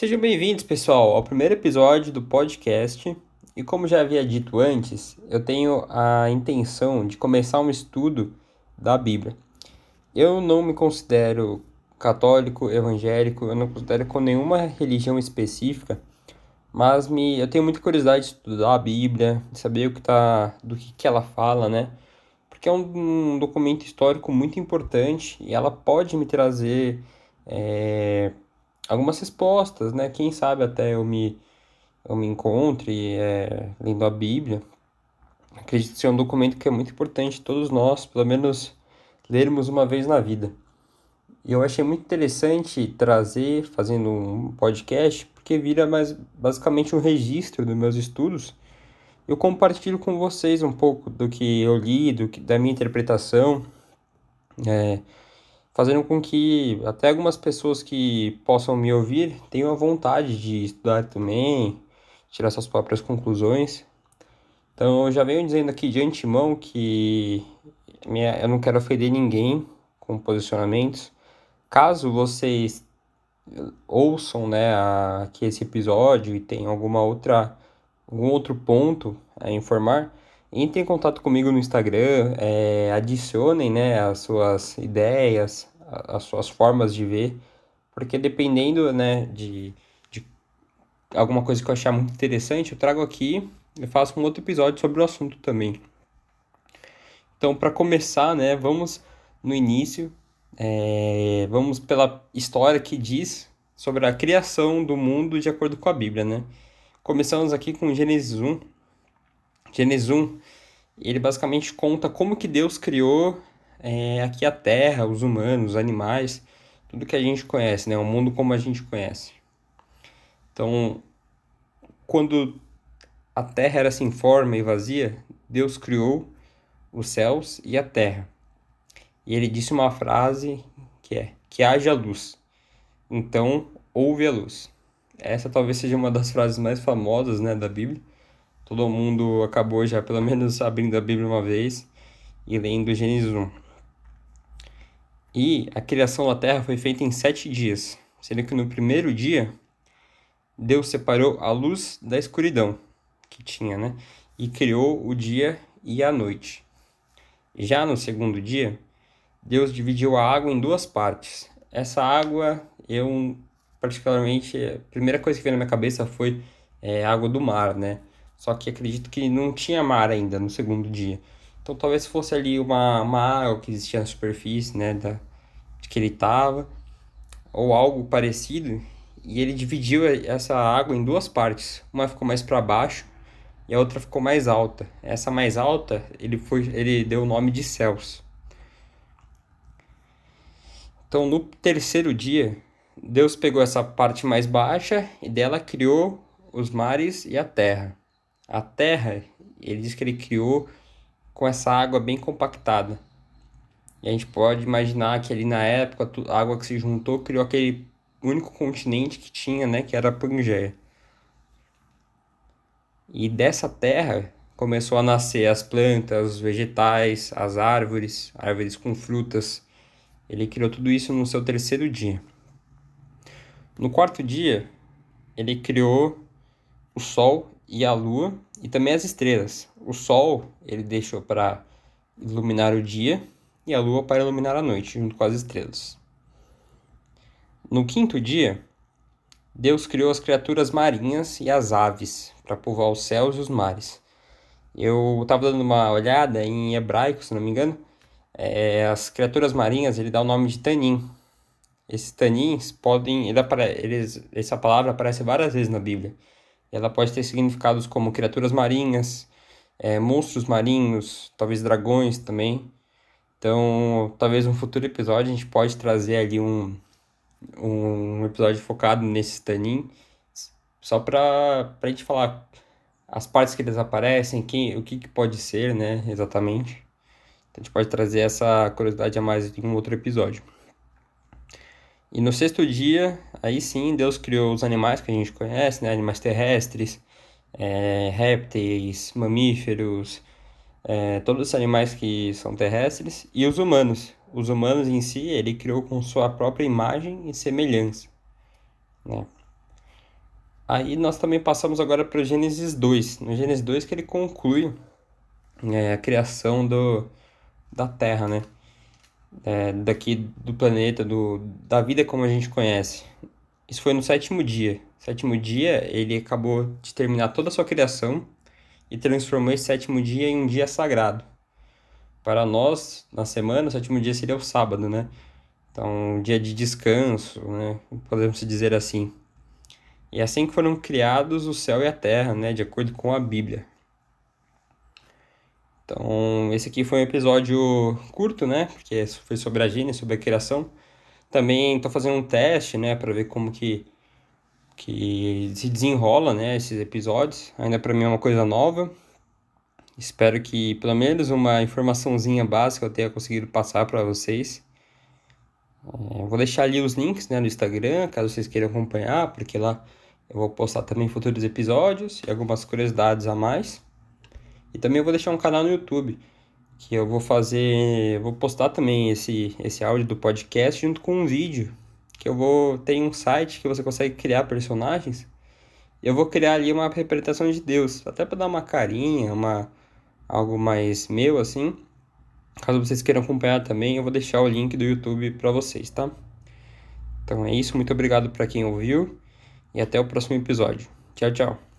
Sejam bem-vindos, pessoal, ao primeiro episódio do podcast. E como já havia dito antes, eu tenho a intenção de começar um estudo da Bíblia. Eu não me considero católico, evangélico, eu não considero com nenhuma religião específica, mas me, eu tenho muita curiosidade de estudar a Bíblia, de saber o que tá, do que, que ela fala, né? Porque é um, um documento histórico muito importante e ela pode me trazer é, algumas respostas, né? Quem sabe até eu me, eu me encontre é, lendo a Bíblia. Acredito ser um documento que é muito importante todos nós, pelo menos, lermos uma vez na vida. E eu achei muito interessante trazer, fazendo um podcast, porque vira mais basicamente um registro dos meus estudos. Eu compartilho com vocês um pouco do que eu li, do que, da minha interpretação. É, fazendo com que até algumas pessoas que possam me ouvir tenham a vontade de estudar também, tirar suas próprias conclusões. Então eu já venho dizendo aqui de antemão que minha, eu não quero ofender ninguém com posicionamentos. Caso vocês ouçam né, aqui esse episódio e tenham alguma outra, algum outro ponto a informar, Entre em contato comigo no Instagram, é, adicionem né, as suas ideias, as suas formas de ver, porque dependendo né, de, de alguma coisa que eu achar muito interessante, eu trago aqui e faço um outro episódio sobre o assunto também. Então, para começar, né, vamos no início, é, vamos pela história que diz sobre a criação do mundo de acordo com a Bíblia, né? Começamos aqui com Gênesis 1, Gênesis 1, ele basicamente conta como que Deus criou é, aqui a Terra, os humanos, os animais, tudo que a gente conhece, né? O mundo como a gente conhece. Então, quando a Terra era sem forma e vazia, Deus criou os céus e a Terra. E ele disse uma frase que é: que haja luz. Então, houve a luz. Essa talvez seja uma das frases mais famosas, né, da Bíblia todo mundo acabou já pelo menos abrindo a Bíblia uma vez e lendo Gênesis 1. E a criação da terra foi feita em sete dias, sendo que no primeiro dia Deus separou a luz da escuridão que tinha, né? E criou o dia e a noite. Já no segundo dia, Deus dividiu a água em duas partes. Essa água, eu particularmente, a primeira coisa que veio na minha cabeça foi é, água do mar, né? Só que acredito que não tinha mar ainda no segundo dia. Então talvez fosse ali uma, uma água que existia na superfície, né, da, de que ele estava, ou algo parecido. E ele dividiu essa água em duas partes. Uma ficou mais para baixo e a outra ficou mais alta. Essa mais alta, ele foi, ele deu o nome de céus. Então no terceiro dia, Deus pegou essa parte mais baixa e dela criou os mares e a terra. A terra, ele diz que ele criou com essa água bem compactada. E a gente pode imaginar que ali na época a água que se juntou criou aquele único continente que tinha, né, que era a Pangeia. E dessa terra começou a nascer as plantas, os vegetais, as árvores, árvores com frutas. Ele criou tudo isso no seu terceiro dia. No quarto dia, ele criou o sol e a lua e também as estrelas. O sol ele deixou para iluminar o dia e a lua para iluminar a noite, junto com as estrelas. No quinto dia, Deus criou as criaturas marinhas e as aves para povoar os céus e os mares. Eu estava dando uma olhada em hebraico, se não me engano, é, as criaturas marinhas ele dá o nome de tanim. Esses tanins podem, ele, eles, essa palavra aparece várias vezes na Bíblia. Ela pode ter significados como criaturas marinhas, é, monstros marinhos, talvez dragões também. Então, talvez um futuro episódio a gente pode trazer ali um, um episódio focado nesse Tanin, só para a gente falar as partes que eles aparecem, quem, o que, que pode ser, né, exatamente. Então, a gente pode trazer essa curiosidade a mais em um outro episódio. E no sexto dia, aí sim, Deus criou os animais que a gente conhece, né? Animais terrestres, é, répteis, mamíferos, é, todos os animais que são terrestres, e os humanos. Os humanos em si, ele criou com sua própria imagem e semelhança, né? Aí nós também passamos agora para o Gênesis 2. No Gênesis 2 que ele conclui é, a criação do, da Terra, né? É, daqui do planeta, do, da vida como a gente conhece. Isso foi no sétimo dia. Sétimo dia, ele acabou de terminar toda a sua criação e transformou esse sétimo dia em um dia sagrado. Para nós, na semana, o sétimo dia seria o sábado, né? Então, um dia de descanso, né? Podemos dizer assim. E é assim que foram criados o céu e a terra, né? De acordo com a Bíblia. Então, esse aqui foi um episódio curto, né? Porque foi sobre a Gênesis, sobre a criação. Também estou fazendo um teste, né? Para ver como que, que se desenrola, né? Esses episódios. Ainda para mim é uma coisa nova. Espero que pelo menos uma informaçãozinha básica eu tenha conseguido passar para vocês. É, vou deixar ali os links né, no Instagram, caso vocês queiram acompanhar, porque lá eu vou postar também futuros episódios e algumas curiosidades a mais. E também eu vou deixar um canal no YouTube, que eu vou fazer, vou postar também esse, esse áudio do podcast junto com um vídeo, que eu vou ter um site que você consegue criar personagens. E eu vou criar ali uma representação de Deus, até para dar uma carinha, uma algo mais meu assim. Caso vocês queiram acompanhar também, eu vou deixar o link do YouTube para vocês, tá? Então é isso, muito obrigado para quem ouviu e até o próximo episódio. Tchau, tchau.